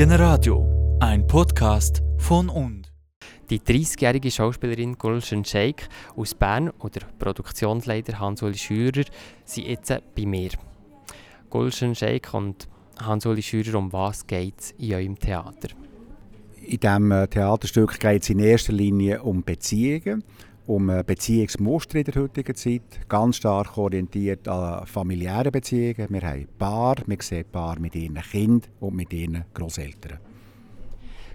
Generadio, ein Podcast von und. Die 30-jährige Schauspielerin Gulschen Sheikh aus Bern und der Produktionsleiter Hans-Uli Schürer sind jetzt bei mir. Gulschen Sheikh und Hans-Uli Schürer, um was geht es in eurem Theater? In diesem äh, Theaterstück geht es in erster Linie um Beziehungen um Beziehungsmuster in der heutigen Zeit, ganz stark orientiert an familiären Beziehungen. Wir haben Paar, wir sehen Paar mit ihren Kindern und mit ihren Großeltern.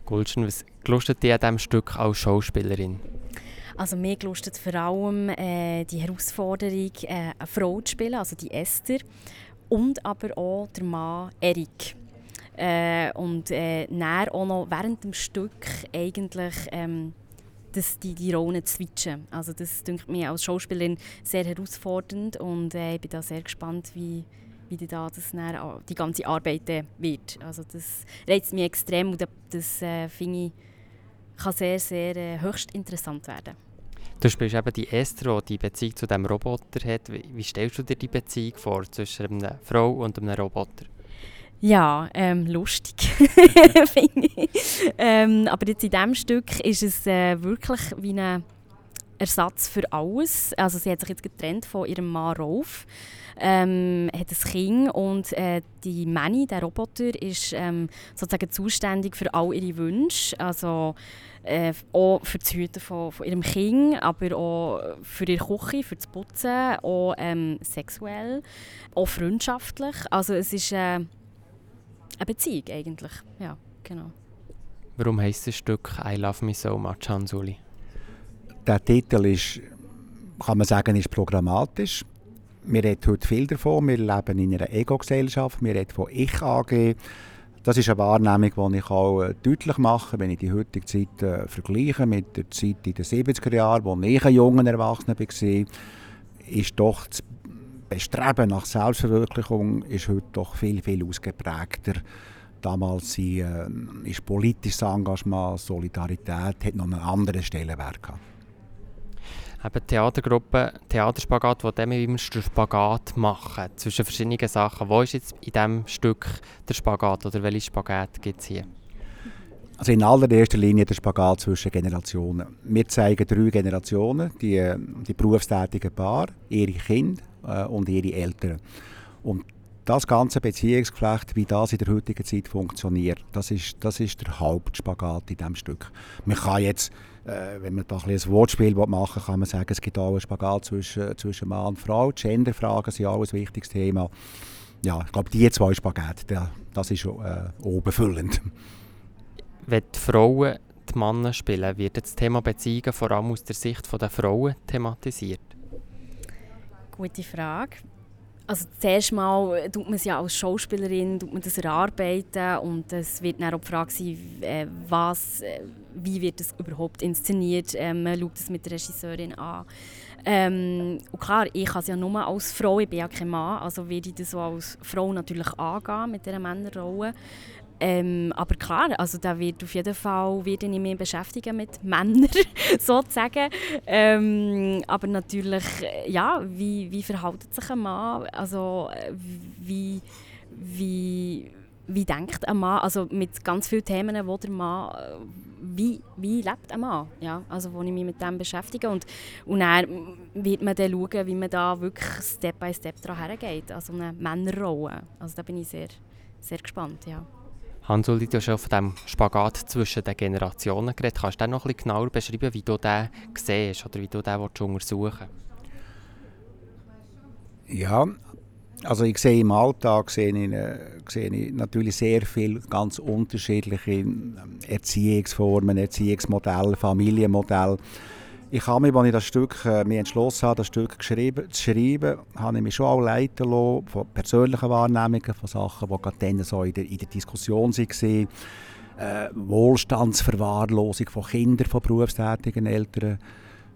Gulschen, was gelustet dir an diesem Stück als Schauspielerin? Also mir gelustet vor allem äh, die Herausforderung, äh, eine Frau zu spielen, also die Esther, und aber auch der Mann Erik. Äh, und äh, auch noch während dem Stück eigentlich ähm, das, die, die Rollen zu switchen. Also das denke mir als Schauspielerin sehr herausfordernd und äh, ich bin da sehr gespannt, wie, wie da das dann, die ganze Arbeit wird. Also das reizt mich extrem und das äh, finde ich kann sehr, sehr äh, höchst interessant werden. Du spielst eben die Esther, die die Beziehung zu diesem Roboter hat. Wie stellst du dir die Beziehung vor zwischen einer Frau und einem Roboter? Ja, ähm, lustig, finde ich. Ähm, aber jetzt in diesem Stück ist es äh, wirklich wie ein Ersatz für alles. Also sie hat sich jetzt getrennt von ihrem Mann Rolf, ähm, hat ein Kind und äh, die Manny, der Roboter, ist ähm, sozusagen zuständig für all ihre Wünsche. Also äh, auch für das Hüten von, von, ihrem Kind, aber auch für ihre Küche, für das Putzen, auch ähm, sexuell, auch freundschaftlich. Also es ist äh, eine Beziehung eigentlich. Ja, genau. Warum heisst das Stück I Love Me So Much, Hansuli? Der Titel ist, kann man sagen, ist programmatisch. Wir reden heute viel davon. Wir leben in einer Ego-Gesellschaft. Wir reden von Ich AG. Das ist eine Wahrnehmung, die ich auch äh, deutlich mache, wenn ich die heutige Zeit äh, vergleiche mit der Zeit in den 70er Jahren, wo ich ein junger Erwachsener war, ist doch das Bestreben nach Selbstverwirklichung ist heute doch viel, viel ausgeprägter. Damals äh, ist politisches Engagement, Solidarität hat noch einen anderen Stellenwert gehabt. Eben Theatergruppe, Theaterspagat, wo dem immer den Spagat machen zwischen verschiedenen Sachen. Wo ist jetzt in diesem Stück der Spagat oder welche Spagat gibt es hier? Also in allererster Linie der Spagat zwischen Generationen. Wir zeigen drei Generationen, die, die berufstätigen Paar, ihre Kinder äh, und ihre Eltern. Und das ganze Beziehungsgeflecht, wie das in der heutigen Zeit funktioniert, das ist, das ist der Hauptspagat in diesem Stück. Man kann jetzt, äh, wenn man da ein, ein Wortspiel machen will, kann man sagen, es gibt auch einen Spagat zwischen, zwischen Mann und Frau. Genderfragen sind auch ein wichtiges Thema. Ja, ich glaube, die zwei Spaghetti, das ist äh, oberfüllend. Wenn die Frauen die Männer spielen, wird das Thema Beziehungen vor allem aus der Sicht der Frauen thematisiert? Gute Frage. Also zuerst mal tut man es ja als Schauspielerin tut man das erarbeiten und es wird dann auch die Frage sein, äh, was, äh, wie wird das überhaupt inszeniert. Ähm, man schaut es mit der Regisseurin an. Ähm, und klar, ich kann es ja nur als Frau, ich bin ja kein Mann, also werde ich das so als Frau natürlich angehen mit dieser Männerrolle. Ähm, aber klar, also da wird auf jeden Fall werde ich mich beschäftigen mit Männern sozusagen. Ähm, aber natürlich, ja, wie, wie verhält sich ein Mann? Also wie, wie, wie denkt ein Mann? Also mit ganz vielen Themen, wo der Mann, wie, wie lebt ein Mann? Ja, also wo ich mich mit dem beschäftige und, und dann wird man dann schauen, wie man da wirklich Step by Step daran hergeht, also eine Männerrolle. Also da bin ich sehr, sehr gespannt, ja. Hans-Uli, du hast schon von diesem Spagat zwischen den Generationen geredet. Kannst du noch bisschen genauer beschreiben, wie du den siehst oder wie du den untersuchen Ja, also ich sehe im Alltag sehe ich, sehe ich natürlich sehr viele ganz unterschiedliche Erziehungsformen, Erziehungsmodelle, Familienmodelle. Ich habe mich, als ich das Stück äh, mich entschlossen habe, das Stück geschrieben, zu schreiben, habe ich mich schon auch leiten lassen von persönlichen Wahrnehmungen, von Sachen, die gerade dann so in der, in der Diskussion waren. Äh, Wohlstandsverwahrlosung von Kindern, von berufstätigen Eltern,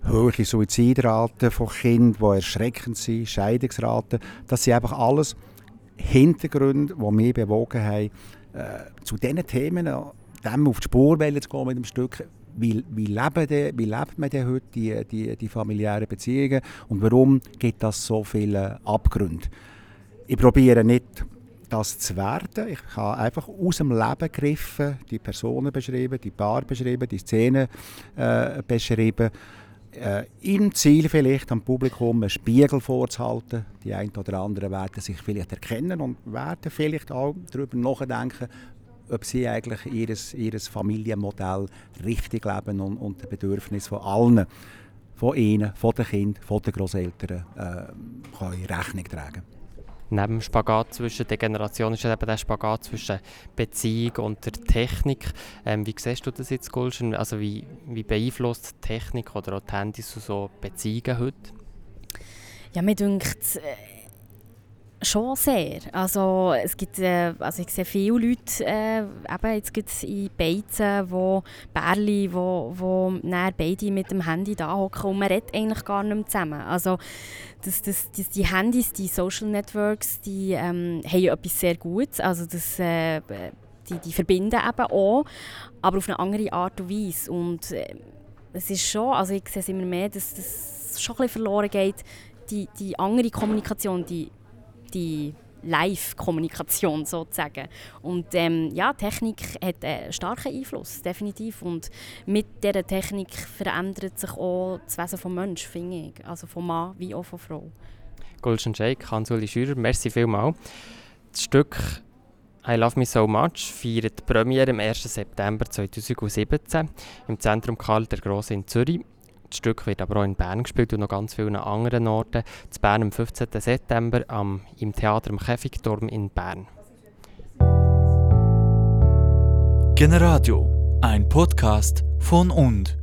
hohe Suizidraten von Kindern, die erschreckend sind, Scheidungsraten. Das sind einfach alles Hintergründe, die mich bewogen haben, äh, zu diesen Themen dem auf die Spur zu gehen mit dem Stück wie, wie, leben die, wie lebt man denn heute die, die, die familiären Beziehungen und warum gibt das so viele Abgründe? Ich probiere nicht das zu werden. Ich habe einfach aus dem Leben gegriffen, die Personen beschrieben, die Paar beschrieben, die Szene äh, beschrieben. Äh, Im Ziel vielleicht am Publikum einen Spiegel vorzuhalten. Die einen oder anderen werden sich vielleicht erkennen und werden vielleicht auch darüber nachdenken, ob sie eigentlich ihr, ihr Familienmodell richtig leben und, und den Bedürfnissen von allen, von ihnen, von den Kindern, von den Großeltern äh, Rechnung tragen neben dem Spagat zwischen den Generationen ist eben der Spagat zwischen Beziehung und der Technik. Ähm, wie siehst du das jetzt, Gulschen? Also wie, wie beeinflusst die Technik oder auch die Handys so Beziehungen heute? Ja, mir denkt äh, schon sehr. Also es gibt, äh, also ich sehe viele Leute, äh, eben jetzt gibt in Beizen, wo Bärli, wo, wo beide mit dem Handy da hocken und man redet eigentlich gar nicht mehr zusammen. Also das, das, das, die Handys, die Social Networks, die ähm, haben ja etwas sehr Gutes. Also das, äh, die, die verbinden eben auch, aber auf eine andere Art und Weise. Und äh, es ist schon, also ich sehe es immer mehr, dass das schon ein bisschen verloren geht, die, die andere Kommunikation, die die Live-Kommunikation sozusagen. Und ähm, ja, Technik hat einen starken Einfluss, definitiv. Und mit dieser Technik verändert sich auch das Wesen des Menschen, finde ich. Also von Mann wie auch von Frau. Gulschen Shake, Hans-Uli Schürer, merci vielmals. Das Stück «I Love Me So Much» feiert die Premiere am 1. September 2017 im Zentrum Karl der Grosse in Zürich. Das Stück wird aber auch in Bern gespielt und noch ganz vielen anderen Orten. In Bern am 15. September am, im Theater am Käfigturm in Bern. Generadio, ein Podcast von und.